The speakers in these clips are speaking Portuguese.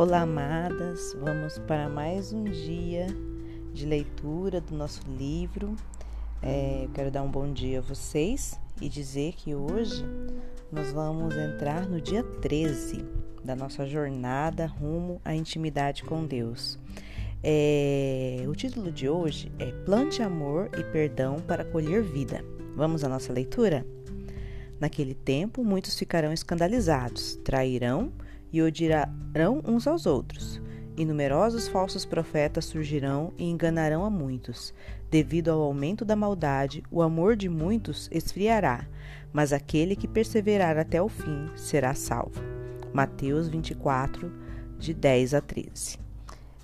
Olá, amadas. Vamos para mais um dia de leitura do nosso livro. É, eu quero dar um bom dia a vocês e dizer que hoje nós vamos entrar no dia 13 da nossa jornada rumo à intimidade com Deus. É, o título de hoje é Plante amor e perdão para colher vida. Vamos à nossa leitura? Naquele tempo, muitos ficarão escandalizados, trairão odiarão uns aos outros. E numerosos falsos profetas surgirão e enganarão a muitos. Devido ao aumento da maldade, o amor de muitos esfriará, mas aquele que perseverar até o fim será salvo. Mateus 24, de 10 a 13.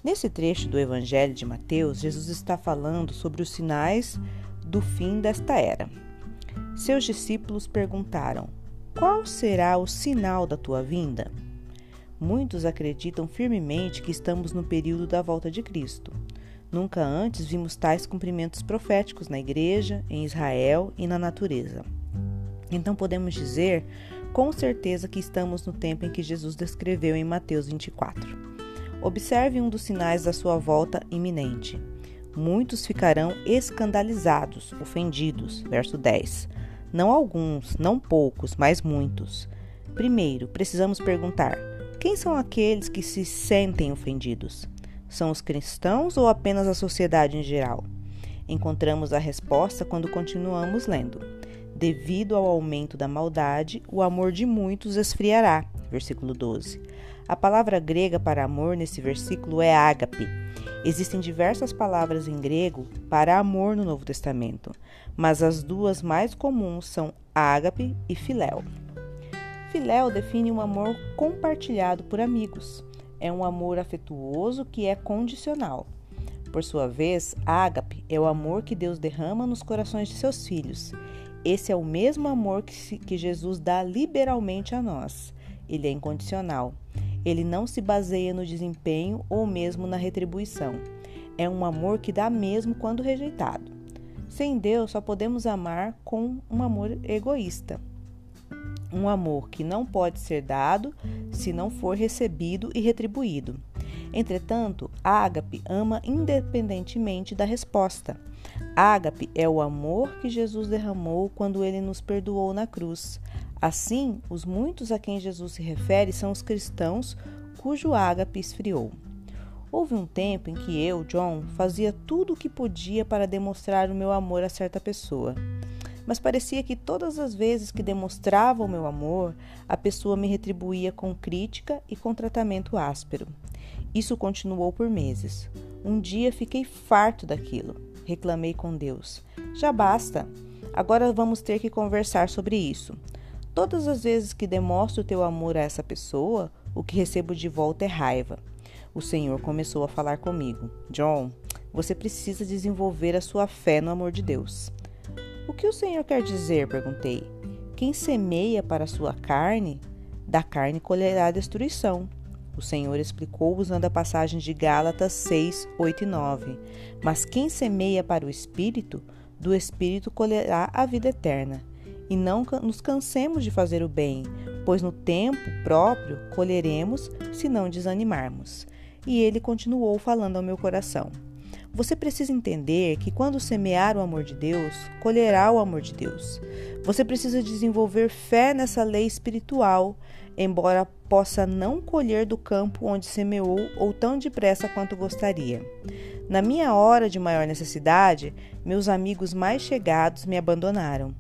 Nesse trecho do Evangelho de Mateus, Jesus está falando sobre os sinais do fim desta era. Seus discípulos perguntaram: Qual será o sinal da tua vinda? Muitos acreditam firmemente que estamos no período da volta de Cristo. Nunca antes vimos tais cumprimentos proféticos na igreja, em Israel e na natureza. Então podemos dizer com certeza que estamos no tempo em que Jesus descreveu em Mateus 24. Observe um dos sinais da sua volta iminente. Muitos ficarão escandalizados, ofendidos. Verso 10. Não alguns, não poucos, mas muitos. Primeiro, precisamos perguntar: quem são aqueles que se sentem ofendidos? São os cristãos ou apenas a sociedade em geral? Encontramos a resposta quando continuamos lendo. Devido ao aumento da maldade, o amor de muitos esfriará. Versículo 12. A palavra grega para amor nesse versículo é ágape. Existem diversas palavras em grego para amor no Novo Testamento, mas as duas mais comuns são ágape e filéu. Filéu define um amor compartilhado por amigos. É um amor afetuoso que é condicional. Por sua vez, ágape é o amor que Deus derrama nos corações de seus filhos. Esse é o mesmo amor que, que Jesus dá liberalmente a nós. Ele é incondicional. Ele não se baseia no desempenho ou mesmo na retribuição. É um amor que dá mesmo quando rejeitado. Sem Deus, só podemos amar com um amor egoísta um amor que não pode ser dado se não for recebido e retribuído. Entretanto, ágape ama independentemente da resposta. Ágape é o amor que Jesus derramou quando ele nos perdoou na cruz. Assim, os muitos a quem Jesus se refere são os cristãos cujo ágape esfriou. Houve um tempo em que eu, John, fazia tudo o que podia para demonstrar o meu amor a certa pessoa mas parecia que todas as vezes que demonstrava o meu amor, a pessoa me retribuía com crítica e com tratamento áspero. Isso continuou por meses. Um dia fiquei farto daquilo. Reclamei com Deus. Já basta. Agora vamos ter que conversar sobre isso. Todas as vezes que demonstro teu amor a essa pessoa, o que recebo de volta é raiva. O Senhor começou a falar comigo. John, você precisa desenvolver a sua fé no amor de Deus. O que o Senhor quer dizer? perguntei. Quem semeia para a sua carne, da carne colherá destruição. O Senhor explicou usando a passagem de Gálatas 6, 8 e 9. Mas quem semeia para o Espírito, do Espírito colherá a vida eterna. E não nos cansemos de fazer o bem, pois no tempo próprio colheremos se não desanimarmos. E ele continuou falando ao meu coração. Você precisa entender que quando semear o amor de Deus, colherá o amor de Deus. Você precisa desenvolver fé nessa lei espiritual, embora possa não colher do campo onde semeou ou tão depressa quanto gostaria. Na minha hora de maior necessidade, meus amigos mais chegados me abandonaram.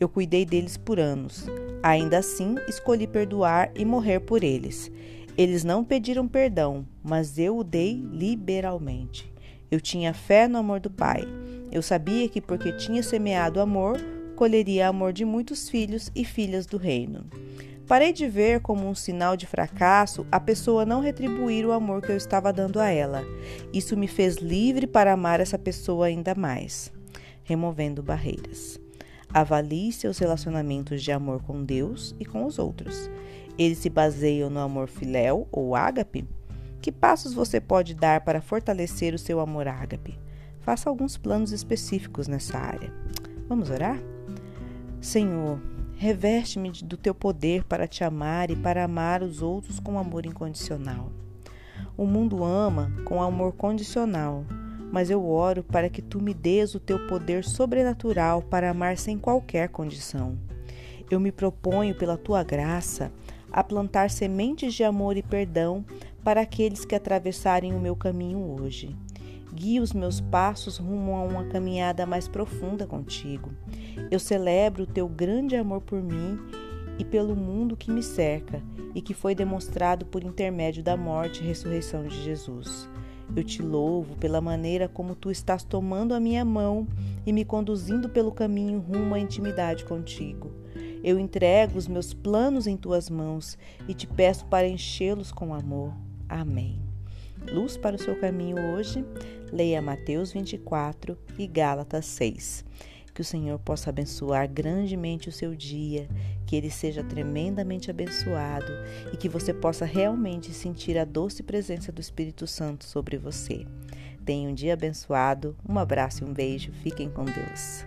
Eu cuidei deles por anos. Ainda assim, escolhi perdoar e morrer por eles. Eles não pediram perdão, mas eu o dei liberalmente. Eu tinha fé no amor do Pai. Eu sabia que porque tinha semeado amor, colheria amor de muitos filhos e filhas do reino. Parei de ver como um sinal de fracasso a pessoa não retribuir o amor que eu estava dando a ela. Isso me fez livre para amar essa pessoa ainda mais, removendo barreiras. Avalie seus relacionamentos de amor com Deus e com os outros. Eles se baseiam no amor filéu ou ágape? Que passos você pode dar para fortalecer o seu amor ágape? Faça alguns planos específicos nessa área. Vamos orar? Senhor, reveste-me do teu poder para te amar e para amar os outros com amor incondicional. O mundo ama com amor condicional, mas eu oro para que tu me dês o teu poder sobrenatural para amar sem qualquer condição. Eu me proponho, pela tua graça, a plantar sementes de amor e perdão para aqueles que atravessarem o meu caminho hoje. Guia os meus passos rumo a uma caminhada mais profunda contigo. Eu celebro o teu grande amor por mim e pelo mundo que me cerca e que foi demonstrado por intermédio da morte e ressurreição de Jesus. Eu te louvo pela maneira como tu estás tomando a minha mão e me conduzindo pelo caminho rumo à intimidade contigo. Eu entrego os meus planos em tuas mãos e te peço para enchê-los com amor. Amém. Luz para o seu caminho hoje, leia Mateus 24 e Gálatas 6. Que o Senhor possa abençoar grandemente o seu dia, que ele seja tremendamente abençoado e que você possa realmente sentir a doce presença do Espírito Santo sobre você. Tenha um dia abençoado, um abraço e um beijo, fiquem com Deus.